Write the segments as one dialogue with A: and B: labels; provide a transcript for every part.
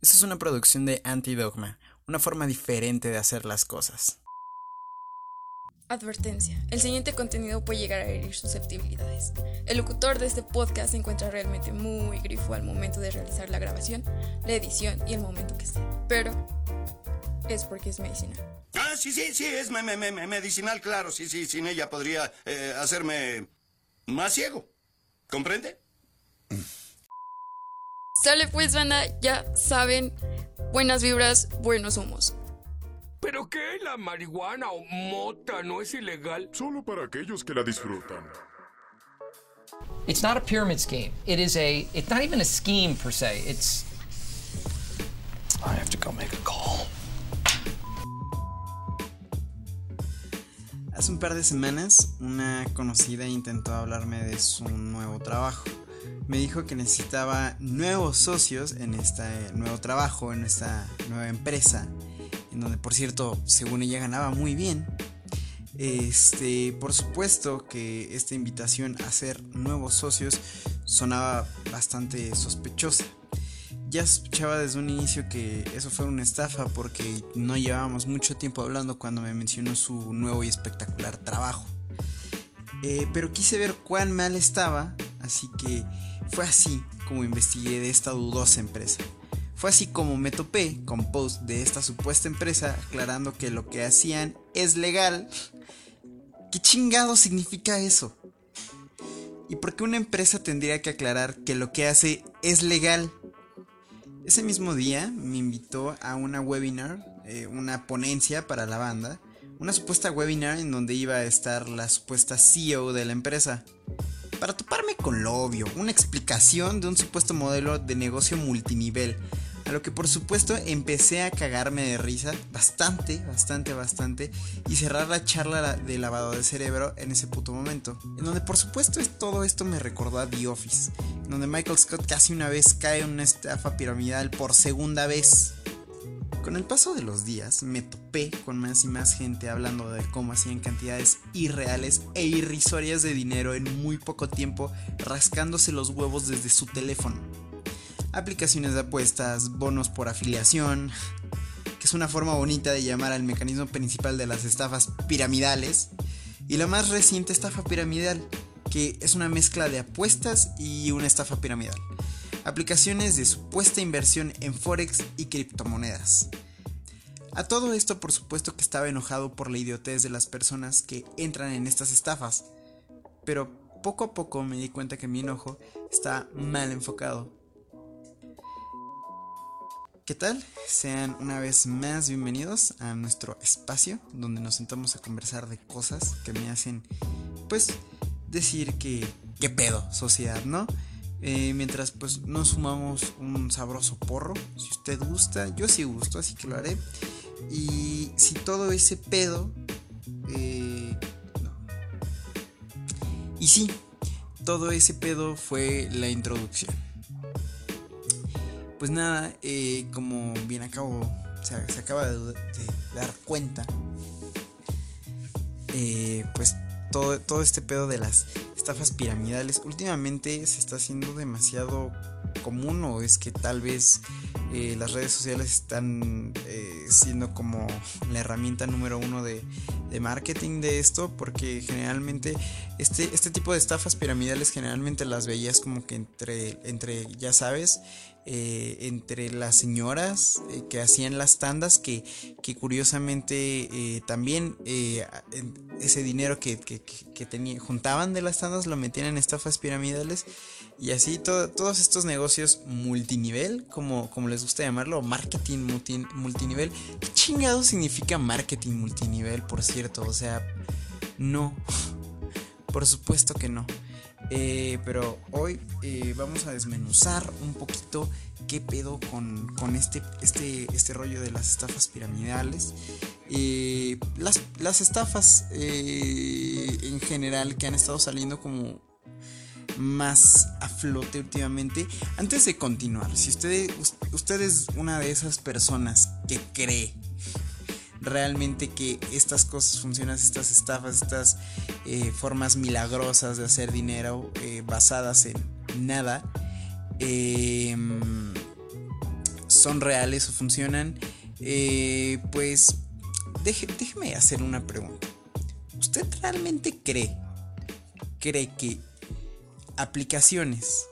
A: Esta es una producción de Antidogma, una forma diferente de hacer las cosas.
B: Advertencia. El siguiente contenido puede llegar a herir susceptibilidades. El locutor de este podcast se encuentra realmente muy grifo al momento de realizar la grabación, la edición y el momento que sea. Pero es porque es medicinal.
C: Ah, sí, sí, sí, es me- me- me- medicinal, claro. Sí, sí, sin ella podría eh, hacerme más ciego. ¿Comprende?
B: Sale pues, banda, ya saben, buenas vibras, buenos humos.
D: ¿Pero qué? ¿La marihuana o mota no es ilegal?
E: Solo para aquellos que la disfrutan.
F: It's not a pyramid scheme. It is a. It's not even a scheme per se. It's.
G: I have to go make a call.
A: Hace un par de semanas, una conocida intentó hablarme de su nuevo trabajo. Me dijo que necesitaba nuevos socios en este nuevo trabajo, en esta nueva empresa, en donde por cierto, según ella ganaba muy bien. Este, por supuesto que esta invitación a ser nuevos socios sonaba bastante sospechosa. Ya sospechaba desde un inicio que eso fue una estafa porque no llevábamos mucho tiempo hablando cuando me mencionó su nuevo y espectacular trabajo. Eh, pero quise ver cuán mal estaba, así que fue así como investigué de esta dudosa empresa. Fue así como me topé con posts de esta supuesta empresa aclarando que lo que hacían es legal. ¿Qué chingado significa eso? ¿Y por qué una empresa tendría que aclarar que lo que hace es legal? Ese mismo día me invitó a una webinar, eh, una ponencia para la banda, una supuesta webinar en donde iba a estar la supuesta CEO de la empresa. Para toparme con lo obvio, una explicación de un supuesto modelo de negocio multinivel, a lo que por supuesto empecé a cagarme de risa, bastante, bastante, bastante, y cerrar la charla de lavado de cerebro en ese puto momento. En donde por supuesto es- todo esto me recordó a The Office, en donde Michael Scott casi una vez cae en una estafa piramidal por segunda vez. Con el paso de los días me topé con más y más gente hablando de cómo hacían cantidades irreales e irrisorias de dinero en muy poco tiempo rascándose los huevos desde su teléfono. Aplicaciones de apuestas, bonos por afiliación, que es una forma bonita de llamar al mecanismo principal de las estafas piramidales, y la más reciente estafa piramidal, que es una mezcla de apuestas y una estafa piramidal. Aplicaciones de supuesta inversión en forex y criptomonedas. A todo esto por supuesto que estaba enojado por la idiotez de las personas que entran en estas estafas, pero poco a poco me di cuenta que mi enojo está mal enfocado. ¿Qué tal? Sean una vez más bienvenidos a nuestro espacio donde nos sentamos a conversar de cosas que me hacen, pues, decir que, qué pedo, sociedad, ¿no? Eh, mientras pues nos sumamos un sabroso porro, si usted gusta, yo sí gusto, así que lo haré. Y si todo ese pedo, eh, no. Y sí, todo ese pedo fue la introducción. Pues nada, eh, como bien acabo, se, se acaba de, de dar cuenta, eh, pues todo, todo este pedo de las estafas piramidales últimamente se está haciendo demasiado común o es que tal vez eh, las redes sociales están eh, siendo como la herramienta número uno de, de marketing de esto porque generalmente este, este tipo de estafas piramidales generalmente las veías como que entre, entre ya sabes, eh, entre las señoras eh, que hacían las tandas que, que curiosamente eh, también ese dinero que, que, que- que tenía- juntaban de las tandas lo metían en estafas piramidales y así todo- todos estos negocios multinivel, como, como les gusta llamarlo, marketing multi- multinivel. ¿Qué chingado significa marketing multinivel, por cierto? O sea, no. Por supuesto que no. Eh, pero hoy eh, vamos a desmenuzar un poquito qué pedo con, con este, este, este rollo de las estafas piramidales. Eh, las, las estafas en general que han estado saliendo como más a flote últimamente. Antes de continuar, si usted, us- usted es una de esas personas que cree realmente que estas cosas funcionan, estas estafas, estas eh, formas milagrosas de hacer dinero eh, basadas en nada, eh, son reales o funcionan, eh, pues déjeme hacer una pregunta. ¿Usted realmente cree, cree que aplicaciones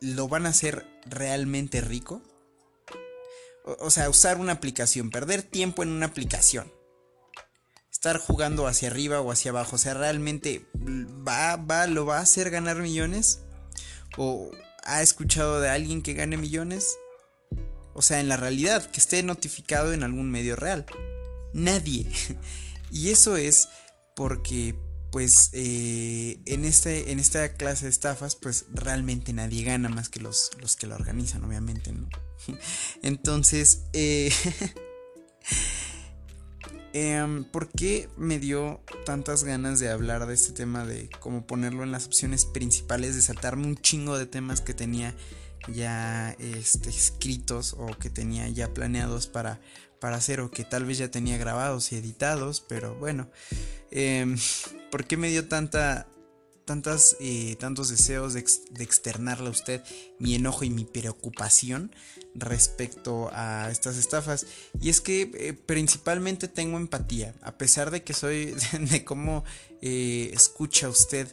A: lo van a hacer realmente rico? O, sea, usar una aplicación, perder tiempo en una aplicación. Estar jugando hacia arriba o hacia abajo. O sea, realmente va, va, lo va a hacer ganar millones. ¿O ha escuchado de alguien que gane millones? O sea, en la realidad, que esté notificado en algún medio real. Nadie. y eso es porque pues eh, en, este, en esta clase de estafas pues realmente nadie gana más que los, los que la organizan obviamente ¿no? entonces eh, em, ¿por qué me dio tantas ganas de hablar de este tema de cómo ponerlo en las opciones principales de saltarme un chingo de temas que tenía ya este, escritos o que tenía ya planeados para, para hacer o que tal vez ya tenía grabados y editados, pero bueno, eh, ¿por qué me dio tanta, tantas, eh, tantos deseos de, externarle a usted mi enojo y mi preocupación respecto a estas estafas? Y es que eh, principalmente tengo empatía, a pesar de que soy de cómo eh, escucha usted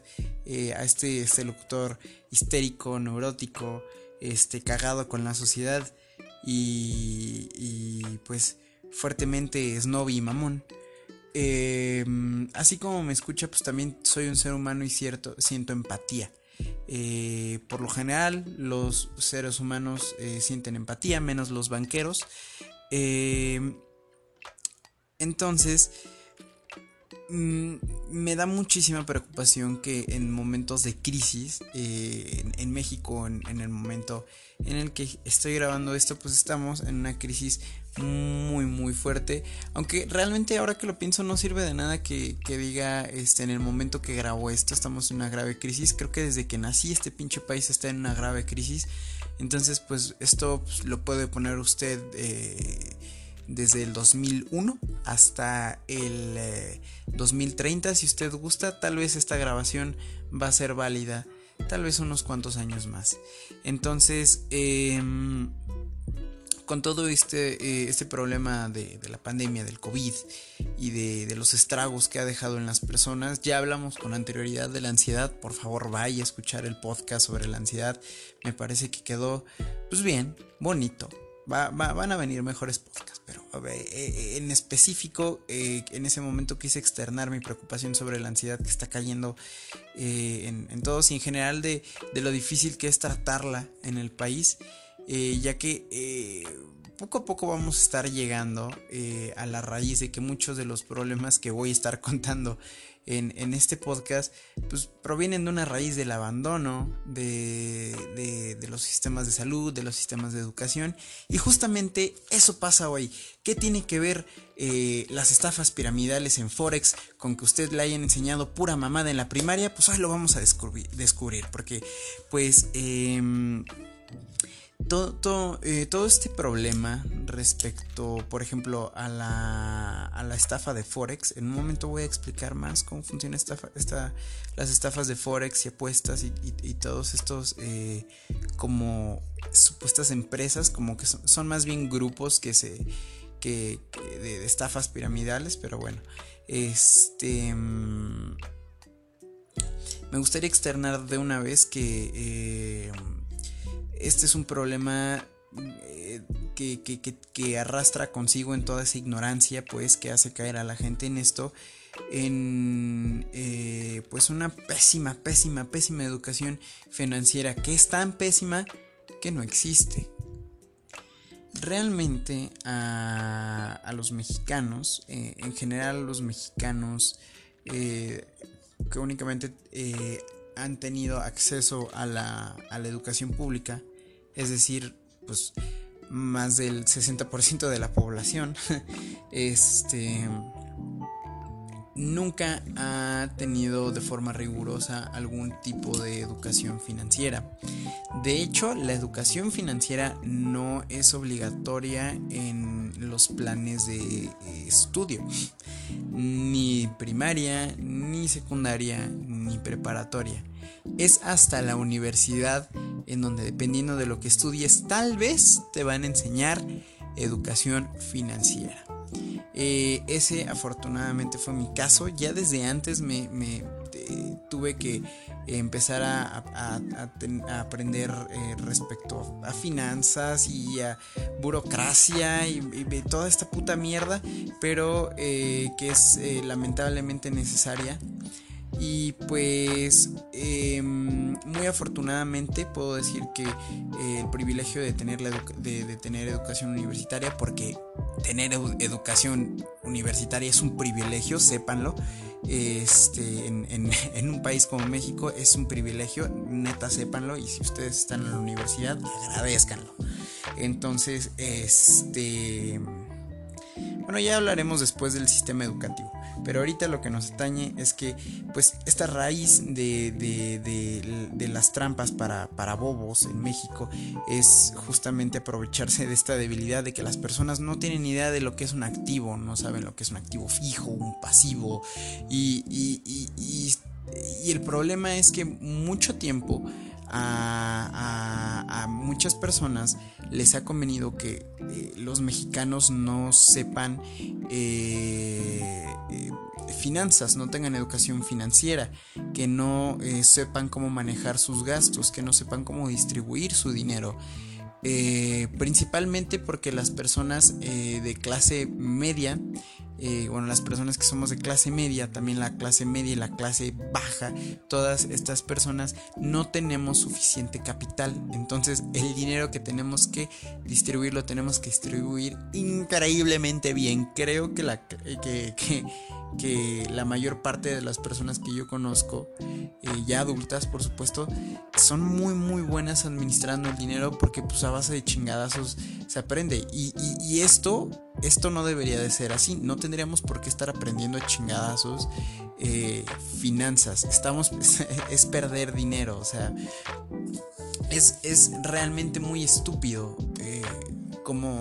A: a este, este locutor histérico, neurótico, este, cagado con la sociedad y, y pues fuertemente snob y mamón. Em, así como me escucha, pues también soy un ser humano y cierto, siento empatía. Eh, por lo general, los seres humanos eh, sienten empatía, menos los banqueros. Em, entonces, me da muchísima preocupación que en momentos de crisis, eh, en, México, en, el momento en el que estoy grabando esto, pues estamos en una crisis muy muy fuerte. Aunque realmente ahora que lo pienso no sirve de nada que, diga este en el momento que grabo esto estamos en una grave crisis. Creo que desde que nací este pinche país está en una grave crisis. Entonces pues esto pues, lo puede poner usted eh, desde el 2001 hasta el 2030 eh, si usted gusta tal vez esta grabación va a ser válida tal vez unos cuantos años más entonces eh, con todo este, eh, este problema de, la pandemia, del COVID y de, los estragos que ha dejado en las personas, ya hablamos con anterioridad de la ansiedad. Por favor, vaya a escuchar el podcast sobre la ansiedad. Me parece que quedó, pues bien, bonito. Van a venir mejores podcasts, pero eh, eh, en específico, en ese momento quise externar mi preocupación sobre la ansiedad que está cayendo en, todos y en general de, de lo difícil que es tratarla en el país. Eh, ya que eh, poco a poco vamos a estar llegando eh, a la raíz de que muchos de los problemas que voy a estar contando en, este podcast pues provienen de una raíz del abandono de, los sistemas de salud, de los sistemas de educación y justamente eso pasa hoy. ¿Qué tiene que ver las estafas piramidales en Forex con que usted le hayan enseñado pura mamada en la primaria? Pues hoy lo vamos a descubrir, descubrir porque pues... Em, todo, eh, todo, este problema respecto, por ejemplo, a la, a la, estafa de Forex, en un momento voy a explicar más cómo funciona esta, esta, las estafas de Forex y apuestas y, todos estos eh, como supuestas empresas, como que son, más bien grupos que se... Que, de, estafas piramidales, pero bueno, este... Mm, me gustaría externar de una vez que... Eh, este es un problema eh, que, arrastra consigo en toda esa ignorancia, pues, que hace caer a la gente en esto, en eh, pues una pésima, pésima, pésima educación financiera, que es tan pésima que no existe. Realmente a, los mexicanos, eh, en general los mexicanos que únicamente han tenido acceso a la, a la educación pública, es decir, pues más del 60% de la población, este nunca ha tenido de forma rigurosa algún tipo de educación financiera. De hecho, la educación financiera no es obligatoria en los planes de eh, estudio, ni primaria, ni secundaria, ni preparatoria. es hasta la universidad en donde dependiendo de lo que estudies tal vez te van a enseñar educación financiera. Eh, ese afortunadamente fue mi caso. Ya desde antes me, eh, tuve que empezar a, aprender eh, respecto a finanzas y a burocracia y, toda esta puta mierda, pero que es lamentablemente necesaria y pues em, muy afortunadamente puedo decir que el privilegio de tener, la de, tener educación universitaria, porque tener educación universitaria es un privilegio, sépanlo. Este, en, en, un país como México es un privilegio, neta sépanlo, y si ustedes están en la universidad, agradezcanlo. Entonces, este bueno, ya hablaremos después del sistema educativo, pero ahorita lo que nos atañe es que pues esta raíz de, de, las trampas para, para, bobos en México es justamente aprovecharse de esta debilidad de que las personas no tienen idea de lo que es un activo, no saben lo que es un activo fijo, un pasivo y, y, y, y el problema es que mucho tiempo a, muchas personas les ha convenido que eh, los mexicanos no sepan eh, eh, finanzas, no tengan educación financiera, que no sepan cómo manejar sus gastos, que no sepan cómo distribuir su dinero. principalmente porque las personas de clase media eh, bueno, las personas que somos de clase media, también la clase media y la clase baja, todas estas personas no tenemos suficiente capital. Entonces el dinero que tenemos que distribuir lo tenemos que distribuir increíblemente bien. Creo que la, que, que la mayor parte de las personas que yo conozco, eh, ya adultas por supuesto, son muy muy buenas administrando el dinero porque pues a base de chingadazos se aprende. Y, esto, esto no debería de ser así. No tendríamos por qué estar aprendiendo a chingadazos eh, finanzas. Estamos, es perder dinero. O sea, es, realmente muy estúpido eh, como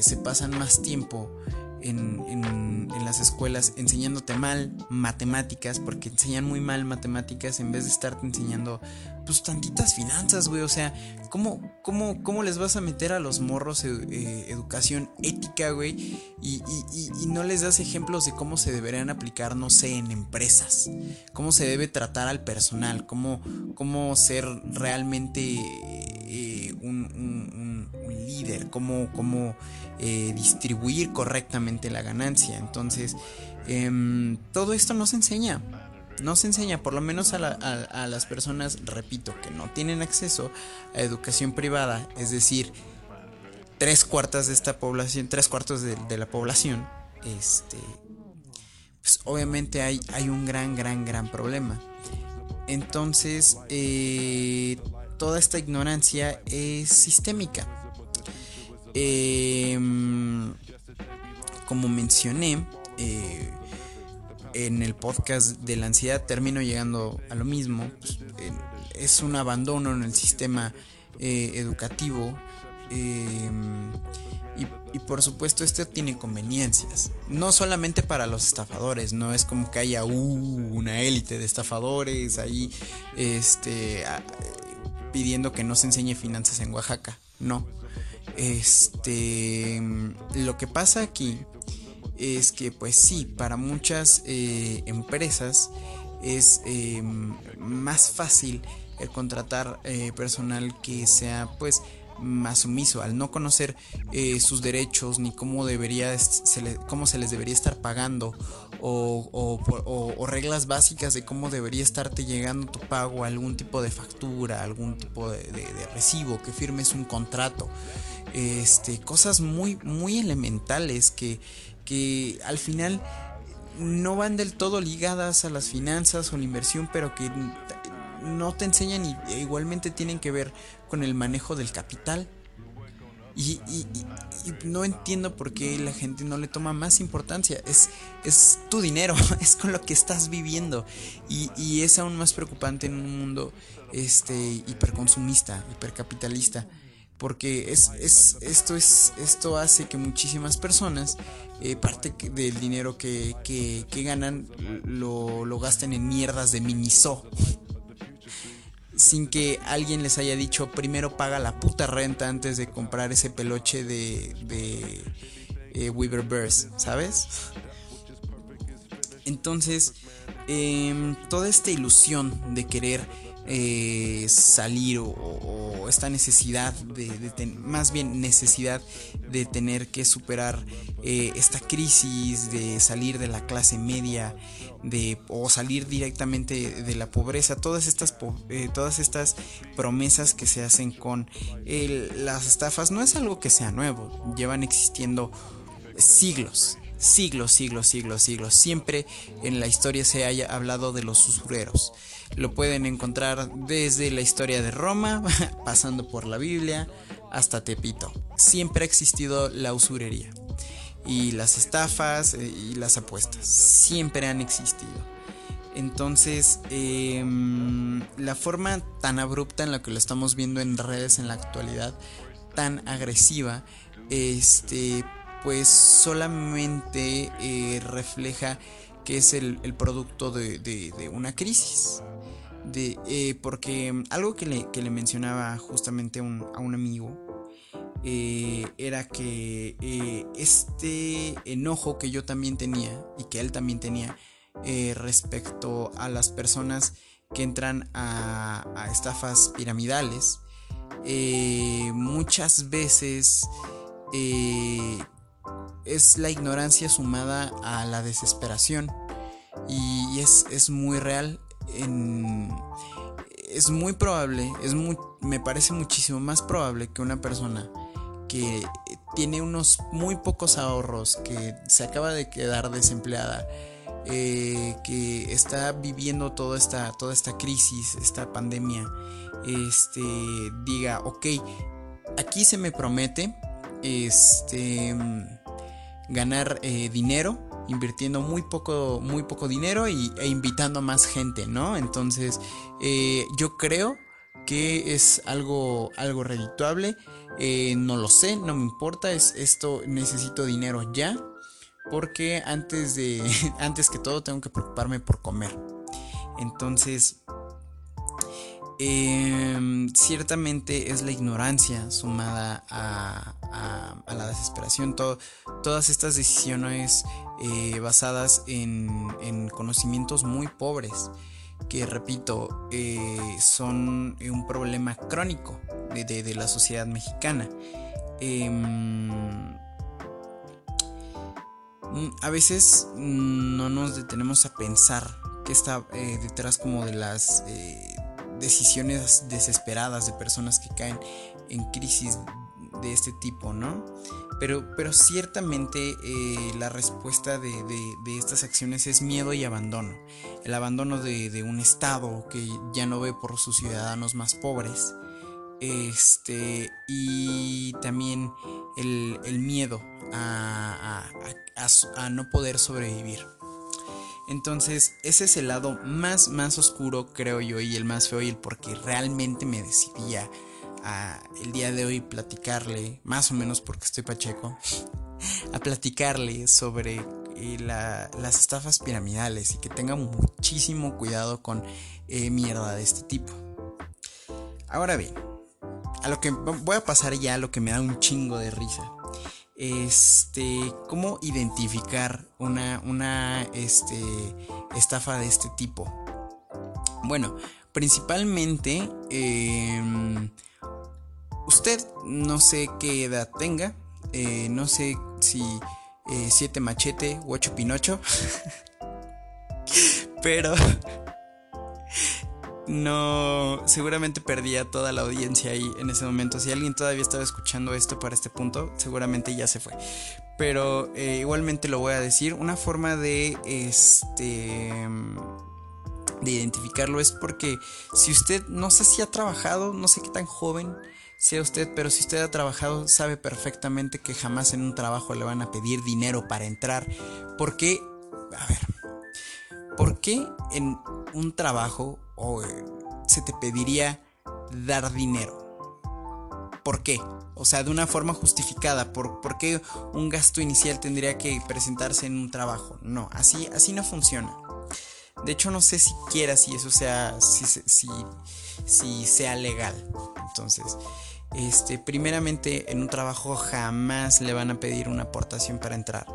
A: se pasan más tiempo en, en, las escuelas enseñándote mal matemáticas, porque enseñan muy mal matemáticas en vez de estarte enseñando pues tantitas finanzas, güey. O sea, ¿cómo, cómo, cómo les vas a meter a los morros eh, educación ética, güey? Y, y, y, no les das ejemplos de cómo se deberían aplicar, no sé, en empresas. Cómo se debe tratar al personal, cómo, cómo ser realmente eh, un, líder, cómo, cómo eh, distribuir correctamente la ganancia. Entonces, em, todo esto no se enseña. No se enseña, por lo menos a, las personas, repito, que no tienen acceso a educación privada, es decir, tres cuartas de esta población, tres cuartos de, la población, este, pues obviamente hay, hay un gran, gran, gran problema. Entonces, eh, toda esta ignorancia es sistémica. Em, como mencioné eh, en el podcast de la ansiedad, termino llegando a lo mismo. Pues, es un abandono en el sistema eh, educativo. Em, y, por supuesto esto tiene conveniencias. No solamente para los estafadores, no es como que haya uh, una élite de estafadores ahí este, pidiendo que no se enseñe finanzas en Oaxaca. No. Este, lo que pasa aquí es que pues sí, para muchas eh, empresas es em, más fácil el contratar eh, personal que sea pues más sumiso al no conocer eh, sus derechos ni cómo debería se cómo se les debería estar pagando o, reglas básicas de cómo debería estarte llegando tu pago algún tipo de factura algún tipo de, de recibo que firmes un contrato. Este, cosas muy, muy elementales que, que al final no van del todo ligadas a las finanzas o la inversión, pero que no te enseñan y e igualmente tienen que ver con el manejo del capital. Y, no entiendo por qué la gente no le toma más importancia. Es, es tu dinero, es con lo que estás viviendo. Y, y es aún más preocupante en un mundo este, hiperconsumista, hipercapitalista porque es, es, esto, es, esto hace que muchísimas personas eh, parte del dinero que, que- ganan lo, lo gasten en mierdas de Miniso. Sin que alguien les haya dicho primero paga la puta renta antes de comprar ese peluche de, de eh, Weaver Bears, ¿sabes? Entonces, em, toda esta ilusión de querer eh, salir o, esta necesidad de, de más bien necesidad de tener que superar eh, esta crisis, de salir de la clase media, de o salir directamente de la pobreza, todas estas eh, todas estas promesas que se hacen con las estafas no es algo que sea nuevo, llevan existiendo siglos, siglos, siglos, siglos, siglos. Siempre en la historia se haya hablado de los usureros. Lo pueden encontrar desde la historia de Roma, pasando por la Biblia, hasta Tepito. Siempre ha existido la usurería. Y las estafas eh, y las apuestas. Siempre han existido. Entonces, em, la forma tan abrupta en la que lo estamos viendo en redes en la actualidad, tan agresiva, este, pues solamente eh, refleja que es el, producto de, una crisis. De, eh, porque algo que le, que le mencionaba justamente a un, amigo eh, era que este enojo que yo también tenía y que él también tenía respecto a las personas que entran a, estafas piramidales, muchas veces es la ignorancia sumada a la desesperación y es, es muy real. es muy probable, es me parece muchísimo más probable que una persona que tiene unos muy pocos ahorros, que se acaba de quedar desempleada, eh, que está viviendo toda esta, toda esta crisis, esta pandemia, este, diga, ok, aquí se me promete, este, ganar eh, dinero invirtiendo muy poco muy poco dinero y, e invitando a más gente no entonces eh, yo creo que es algo algo redituable. Eh, no lo sé no me importa es esto necesito dinero ya porque antes de antes que todo tengo que preocuparme por comer. Entonces Em, ciertamente es la ignorancia sumada a, la desesperación. To- todas estas decisiones eh, basadas en, en conocimientos muy pobres, que repito, eh, son un problema crónico de, de- la sociedad mexicana. Em, A veces mm, no nos detenemos a pensar qué está eh, detrás como de las decisiones desesperadas de personas que caen en crisis de este tipo, ¿no? Pero, pero ciertamente eh, la respuesta de, de- estas acciones es miedo y abandono. El abandono de, un Estado que ya no ve por sus ciudadanos más pobres. Este, y también el, miedo a no poder sobrevivir. Entonces, ese es el lado más, más oscuro, creo yo, y el más feo, y el porque realmente me decidí a, el día de hoy platicarle, más o menos porque estoy pacheco, a platicarle sobre eh, la- las estafas piramidales y que tenga muchísimo cuidado con eh, mierda de este tipo. Ahora bien, a lo que voy a pasar ya a lo que me da un chingo de risa. Este, cómo identificar una, una este, estafa de este tipo. Bueno, principalmente, em, usted no sé qué edad tenga, eh, no sé si 7 machete u 8 pinocho, pero no, seguramente perdía toda la audiencia ahí en ese momento. Si alguien todavía estaba escuchando esto para este punto, seguramente ya se fue. Pero eh, igualmente lo voy a decir. Una forma de este de identificarlo es porque si usted no sé si ha trabajado, no sé qué tan joven sea usted, pero si usted ha trabajado sabe perfectamente que jamás en un trabajo le van a pedir dinero para entrar. Porque, a ver, ¿por qué en un trabajo o, eh, se te pediría dar dinero? ¿por qué? O sea, de una forma justificada. ¿Por, por qué un gasto inicial tendría que presentarse en un trabajo? No, así, así no funciona. De hecho, no sé siquiera si eso sea, si, si, sea legal. Entonces, este, primeramente, en un trabajo jamás le van a pedir una aportación para entrar.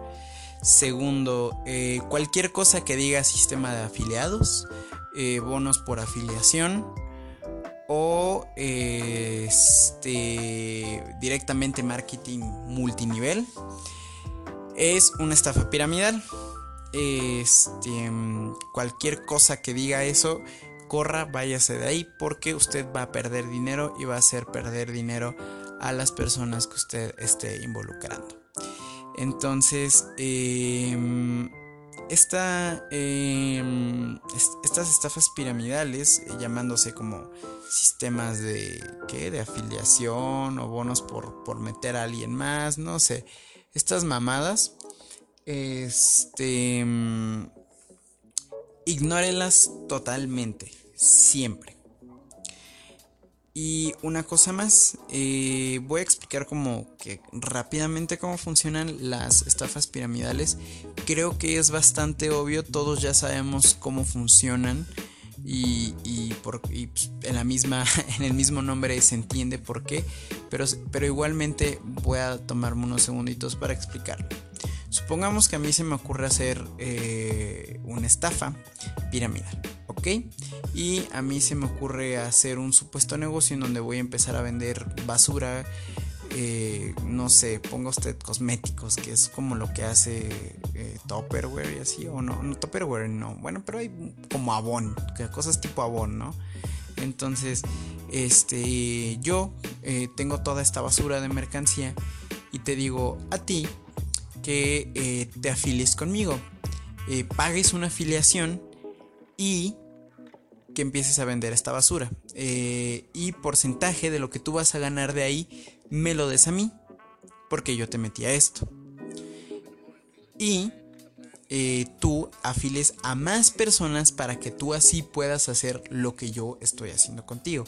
A: Segundo, eh, cualquier cosa que diga sistema de afiliados, eh, bonos por afiliación o este, directamente marketing multinivel es una estafa piramidal. Este, cualquier cosa que diga eso, corra, váyase de ahí porque usted va a perder dinero y va a hacer perder dinero a las personas que usted esté involucrando. Entonces, em, estas estafas piramidales, eh, llamándose como sistemas de, ¿qué? de afiliación o bonos por, por meter a alguien más, no sé, estas mamadas, este, em, ignórelas totalmente, siempre. Y una cosa más, eh, voy a explicar como que rápidamente cómo funcionan las estafas piramidales. Creo que es bastante obvio, todos ya sabemos cómo funcionan y, pues, en, la misma, en el mismo nombre se entiende por qué, pero, pero igualmente voy a tomarme unos segunditos para explicarlo. Supongamos que a mí se me ocurre hacer eh, una estafa piramidal. Y a mí se me ocurre hacer un supuesto negocio en donde voy a empezar a vender basura, eh, no sé, ponga usted cosméticos, que es como lo que hace eh, Topperware y así, o no, no Topperware, no, bueno, pero hay como Avon, cosas tipo Avon, ¿no? Entonces, este, yo eh, tengo toda esta basura de mercancía y te digo a ti que te afilies conmigo, pagues una afiliación y que empieces a vender esta basura. Eh, y porcentaje de lo que tú vas a ganar de ahí, me lo des a mí, porque yo te metí a esto. Y eh, tú afiles a más personas para que tú así puedas hacer lo que yo estoy haciendo contigo.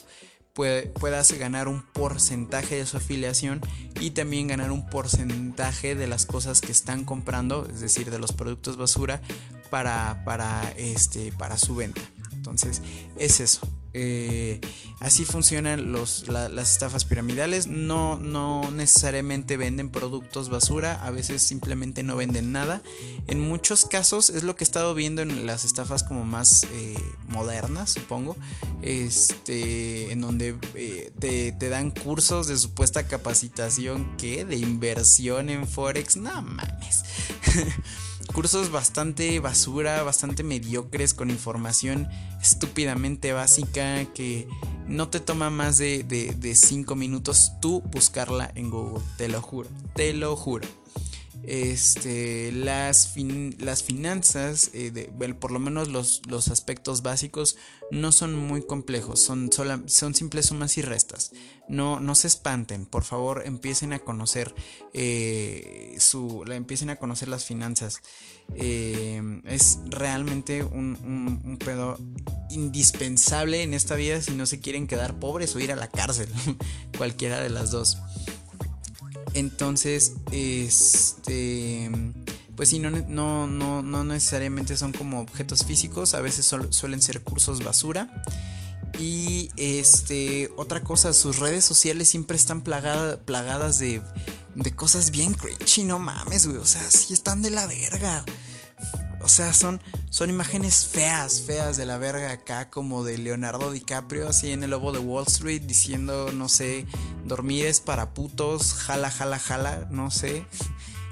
A: puedas ganar un porcentaje de su afiliación y también ganar un porcentaje de las cosas que están comprando, es decir, de los productos basura para, para, este, para su venta. Entonces, es eso. Eh, así funcionan los, las estafas piramidales. No, no necesariamente venden productos basura, a veces simplemente no venden nada. En muchos casos es lo que he estado viendo en las estafas como más eh, modernas, supongo. Este, en donde eh, te, te, dan cursos de supuesta capacitación que de inversión en Forex. No mames. cursos bastante basura, bastante mediocres, con información estúpidamente básica que no te toma más de 5 minutos tú buscarla en Google, te lo juro, te lo juro este, las, las finanzas, eh, por lo menos los, los, aspectos básicos, no son muy complejos, son, son simples sumas y restas. No, no se espanten, por favor empiecen a conocer eh, su, empiecen a conocer las finanzas. Eh, es realmente un, un, pedo indispensable en esta vida si no se quieren quedar pobres o ir a la cárcel, cualquiera de las dos. Entonces, este, pues sí, no, no, no, no necesariamente son como objetos físicos, a veces suelen ser cursos basura. Y este, otra cosa, sus redes sociales siempre están plagadas de, de cosas bien cringy, no mames, güey. O sea, sí están de la verga. O sea, son, son imágenes feas, feas de la verga acá, como de Leonardo DiCaprio, así en el lobo de Wall Street, diciendo, no sé, dormir es para putos, jala, jala, jala, no sé.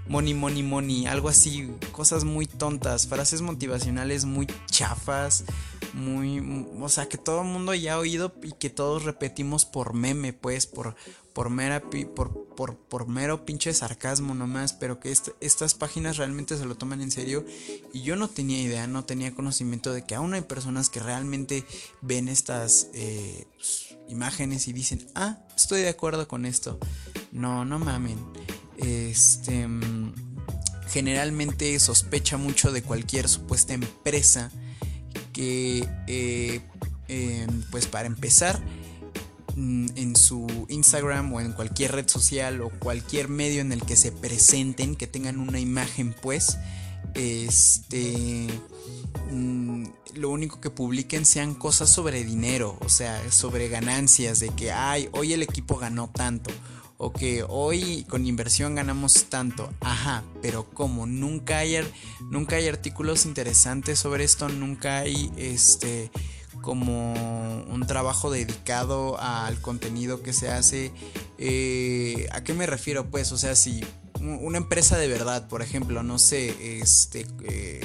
A: Money, money, money, algo así, cosas muy tontas, frases motivacionales muy chafas, muy, o sea, que todo el mundo ya ha oído y que todos repetimos por meme, pues, por, por, mera, por, por, por mero pinche sarcasmo nomás, pero que estas páginas realmente se lo toman en serio y yo no tenía idea, no tenía conocimiento de que aún hay personas que realmente ven estas eh, pues, imágenes y dicen, ah, estoy de acuerdo con esto. No, no mamen. Este generalmente sospecha mucho de cualquier supuesta empresa que, eh, pues para empezar, mm, en su Instagram o en cualquier red social o cualquier medio en el que se presenten, que tengan una imagen pues, este, mm, lo único que publiquen sean cosas sobre dinero, o sea, sobre ganancias, de que, ay, hoy el equipo ganó tanto o que hoy con inversión ganamos tanto. Ajá, pero como nunca hay nunca hay artículos interesantes sobre esto, nunca hay este como un trabajo dedicado al contenido que se hace. Eh, ¿A qué me refiero? Pues, o sea, si una empresa de verdad, por ejemplo, no sé, este eh,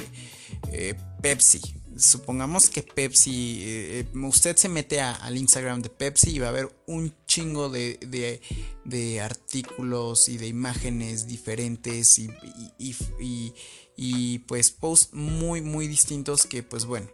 A: eh, Pepsi, supongamos que Pepsi, eh, eh, usted se mete al Instagram de Pepsi y va a ver un chingo de, de, artículos y de imágenes diferentes y, y, pues posts muy, muy distintos que pues bueno,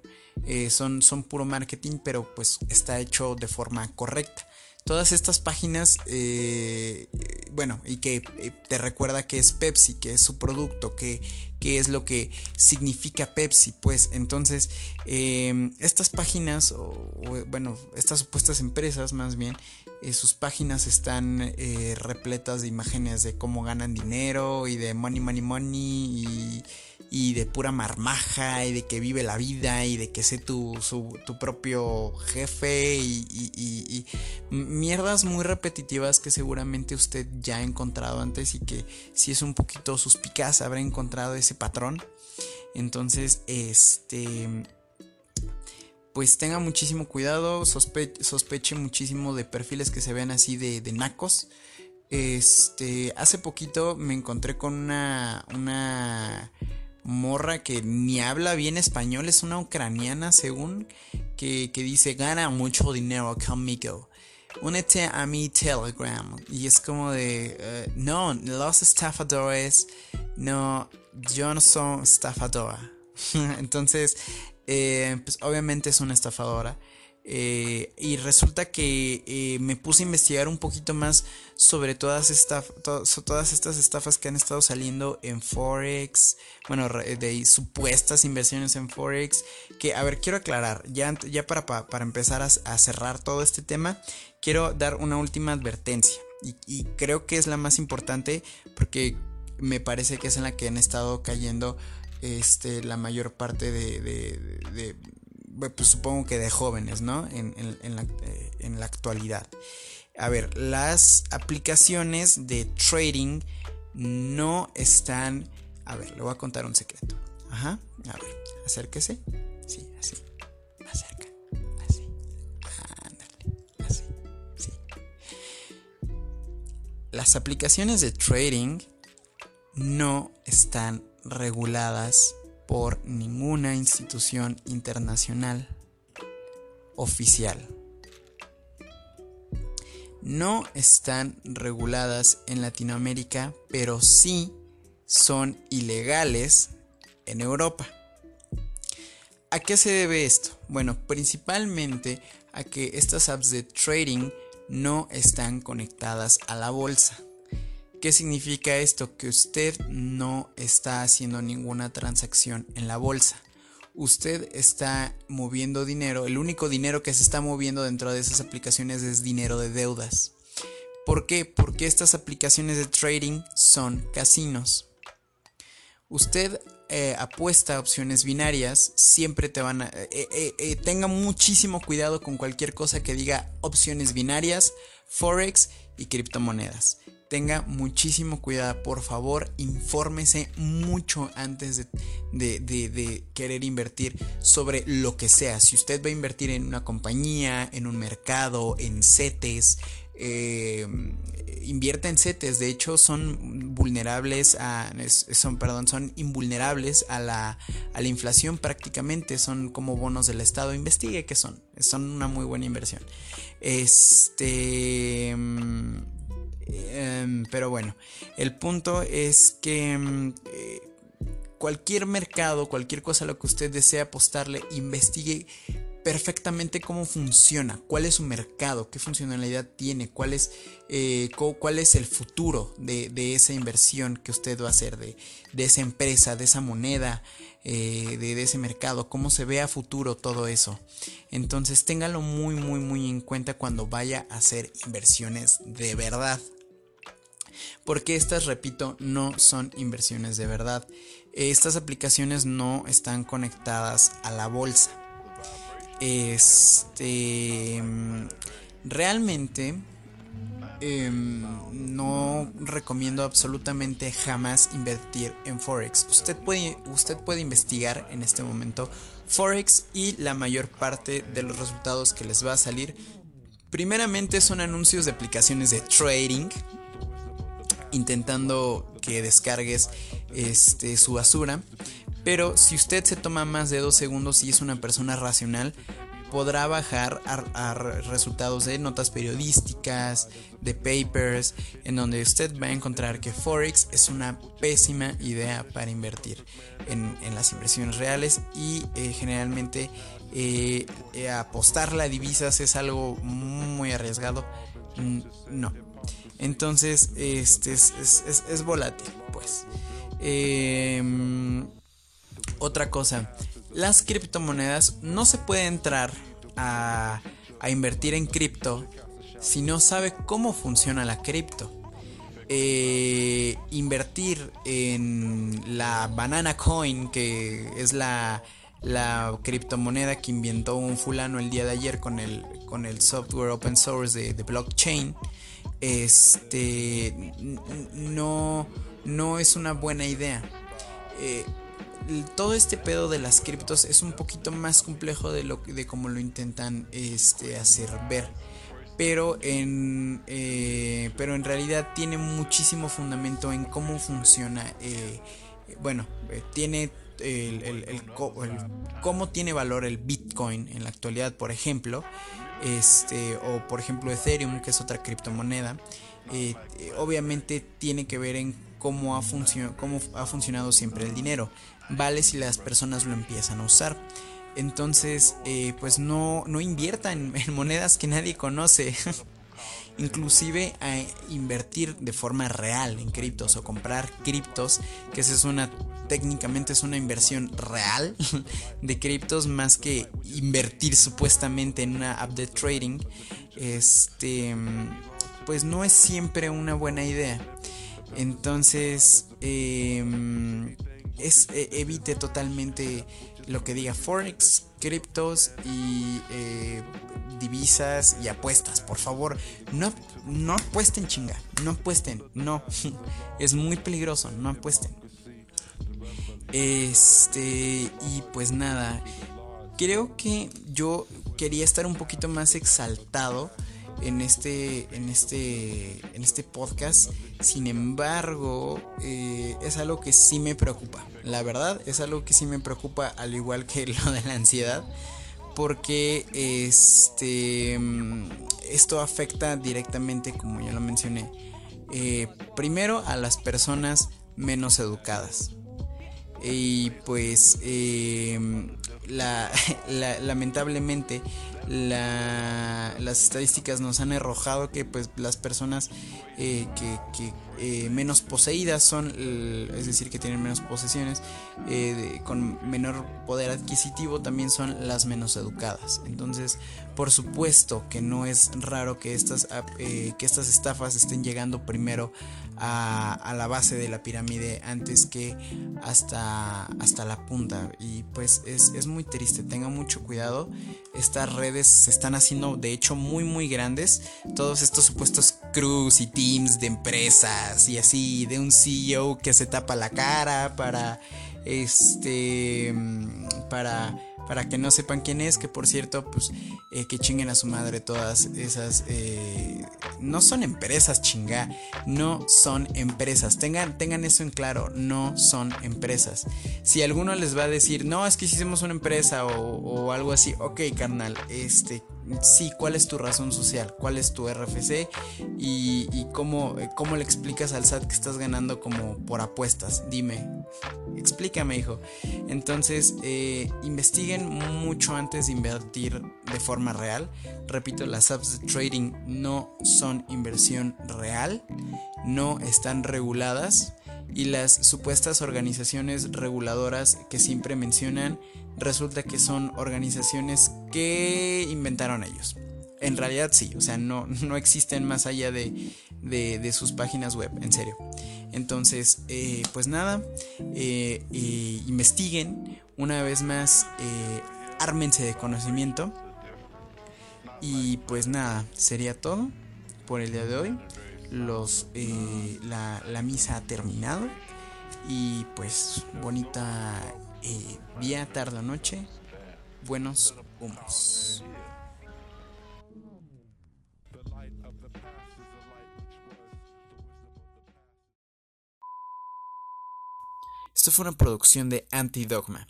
A: eh, son, son puro marketing, pero pues está hecho de forma correcta todas estas páginas, eh, bueno, y que eh, te recuerda que es Pepsi, que es su producto, que, es lo que significa Pepsi, pues. Entonces em, estas páginas, o, bueno, estas supuestas empresas más bien, eh, sus páginas están repletas de imágenes de cómo ganan dinero y de money, money, money y y de pura marmaja y de que vive la vida y de que sé tu, tu propio jefe y, mierdas muy repetitivas que seguramente usted ya ha encontrado antes y que si es un poquito suspicaz habrá encontrado ese patrón. Entonces, este... Pues tenga muchísimo cuidado, sospeche muchísimo de perfiles que se ven así de, de nacos. Este, hace poquito me encontré con una, una morra que ni habla bien español, es una ucraniana según, que, dice, gana mucho dinero conmigo. Únete a mi Telegram. Y es como de, eh, no, los estafadores, no, yo no soy estafadora. Entonces, eh, pues obviamente es una estafadora. Eh, y resulta que eh, me puse a investigar un poquito más sobre todas, todas estas estafas que han estado saliendo en Forex, bueno, de supuestas inversiones en Forex, que, a ver, quiero aclarar, ya, ya para, para, empezar a, cerrar todo este tema, quiero dar una última advertencia, y, creo que es la más importante porque me parece que es en la que han estado cayendo este, la mayor parte de pues supongo que de jóvenes, ¿no? En, la, eh, en, la, actualidad. A ver, las aplicaciones de trading no están... A ver, le voy a contar un secreto. Ajá, a ver, acérquese. Sí, así. Más cerca. Así. Ándale. Así. Sí. Las aplicaciones de trading no están reguladas por ninguna institución internacional oficial. No están reguladas en Latinoamérica, pero sí son ilegales en Europa. ¿A qué se debe esto? Bueno, principalmente a que estas apps de trading no están conectadas a la bolsa. ¿Qué significa esto? Que usted no está haciendo ninguna transacción en la bolsa. Usted está moviendo dinero. El único dinero que se está moviendo dentro de esas aplicaciones es dinero de deudas. ¿Por qué? Porque estas aplicaciones de trading son casinos. Usted eh, apuesta a opciones binarias, siempre te van a... Eh, eh, tenga muchísimo cuidado con cualquier cosa que diga opciones binarias, forex y criptomonedas tenga muchísimo cuidado, por favor, infórmese mucho antes de, querer invertir sobre lo que sea. Si usted va a invertir en una compañía, en un mercado, en CETES, eh, invierta en CETES. De hecho, son vulnerables a. Son, perdón, son invulnerables a la, a la inflación prácticamente. Son como bonos del Estado. Investigue qué son. Son una muy buena inversión. Este. Em, pero bueno, el punto es que em, eh, cualquier mercado, cualquier cosa a lo que usted desea apostarle, investigue perfectamente cómo funciona, cuál es su mercado, qué funcionalidad tiene, cuál es, eh, cuál es el futuro de, esa inversión que usted va a hacer, de, esa empresa, de esa moneda, eh, de, ese mercado, cómo se ve a futuro todo eso. Entonces téngalo muy, muy, muy en cuenta cuando vaya a hacer inversiones de verdad. Porque estas, repito, no son inversiones de verdad. Estas aplicaciones no están conectadas a la bolsa. Este. Realmente. Em, no recomiendo absolutamente jamás invertir en Forex. Usted puede, usted puede investigar en este momento Forex y la mayor parte de los resultados que les va a salir. Primeramente son anuncios de aplicaciones de trading. Intentando que descargues este, su basura. Pero si usted se toma más de dos segundos y es una persona racional, podrá bajar a, resultados de notas periodísticas, de papers, en donde usted va a encontrar que Forex es una pésima idea para invertir en, las inversiones reales y eh, generalmente eh, eh, divisas es algo muy arriesgado. No. Entonces, este es, es volátil, pues. Eh, otra cosa, las criptomonedas no se puede entrar a, invertir en cripto si no sabe cómo funciona la cripto. Eh, invertir en la banana coin, que es la, la criptomoneda que inventó un fulano el día de ayer con el, con el software open source de, blockchain, este, no, no es una buena idea. Eh, todo este pedo de las criptos es un poquito más complejo de lo de como lo intentan este, hacer ver. Pero en, eh, pero en realidad tiene muchísimo fundamento en cómo funciona. Eh, bueno, tiene el, cómo tiene valor el Bitcoin en la actualidad, por ejemplo. Este, o por ejemplo Ethereum, que es otra criptomoneda. obviamente tiene que ver en cómo ha, cómo ha funcionado siempre el dinero vale si las personas lo empiezan a usar. Entonces, eh, pues no, no inviertan en, monedas que nadie conoce. Inclusive a invertir de forma real en criptos o comprar criptos, que es una técnicamente es una inversión real de criptos más que invertir supuestamente en una app de trading. Este, pues no es siempre una buena idea. Entonces, es, e, evite totalmente lo que diga Forex, criptos y eh, divisas y apuestas. Por favor, no, no apuesten chinga, no apuesten, no. es muy peligroso, no apuesten. Este, y pues nada, creo que yo quería estar un poquito más exaltado en este, en este, en este podcast. Sin embargo, eh, es algo que sí me preocupa. La verdad, es algo que sí me preocupa, al igual que lo de la ansiedad. Porque este, esto afecta directamente, como ya lo mencioné, eh, primero a las personas menos educadas. Y pues eh, lamentablemente las estadísticas nos han arrojado que pues las personas eh, que, eh, menos poseídas son, es decir, que tienen menos posesiones, eh, con menor poder adquisitivo también son las menos educadas. Entonces, por supuesto que no es raro que estas, que estas estafas estén llegando primero a, la base de la pirámide antes que hasta, hasta la punta. Y pues es, es muy triste, tenga mucho cuidado. Estas redes se están haciendo de hecho muy muy grandes. Todos estos supuestos crews y teams de empresas y así, de un CEO que se tapa la cara para este para para que no sepan quién es, que por cierto, pues eh, que chinguen a su madre todas esas... Eh, no son empresas, chinga, no son empresas. Tengan, tengan eso en claro, no son empresas. Si alguno les va a decir, no, es que hicimos una empresa o, algo así, ok, carnal, este, sí, ¿cuál es tu razón social? ¿Cuál es tu RFC? Y, cómo, cómo le explicas al SAT que estás ganando como por apuestas. Dime, Explícame, hijo. Entonces, eh, investiguen mucho antes de invertir de forma real. Repito, las apps de trading no son inversión real, no están reguladas y las supuestas organizaciones reguladoras que siempre mencionan resulta que son organizaciones que inventaron ellos. En realidad sí, o sea, no, no existen más allá de, de, sus páginas web, en serio. Entonces, eh, pues nada, eh, eh, investiguen una vez más, ármense de conocimiento. Y pues nada, sería todo por el día de hoy. Los, la, la misa ha terminado. Y pues bonita día, tarde o noche. Buenos humos. Esto fue una producción de Antidogma.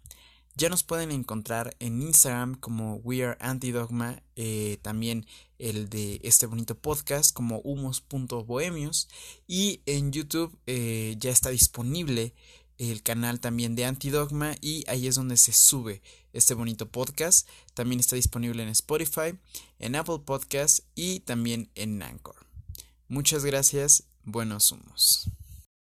A: Ya nos pueden encontrar en Instagram como We Are Antidogma, eh, también el de este bonito podcast como humos.bohemios y en YouTube eh, ya está disponible el canal también de Antidogma y ahí es donde se sube este bonito podcast. También está disponible en Spotify, en Apple Podcast y también en Anchor. Muchas gracias, buenos humos.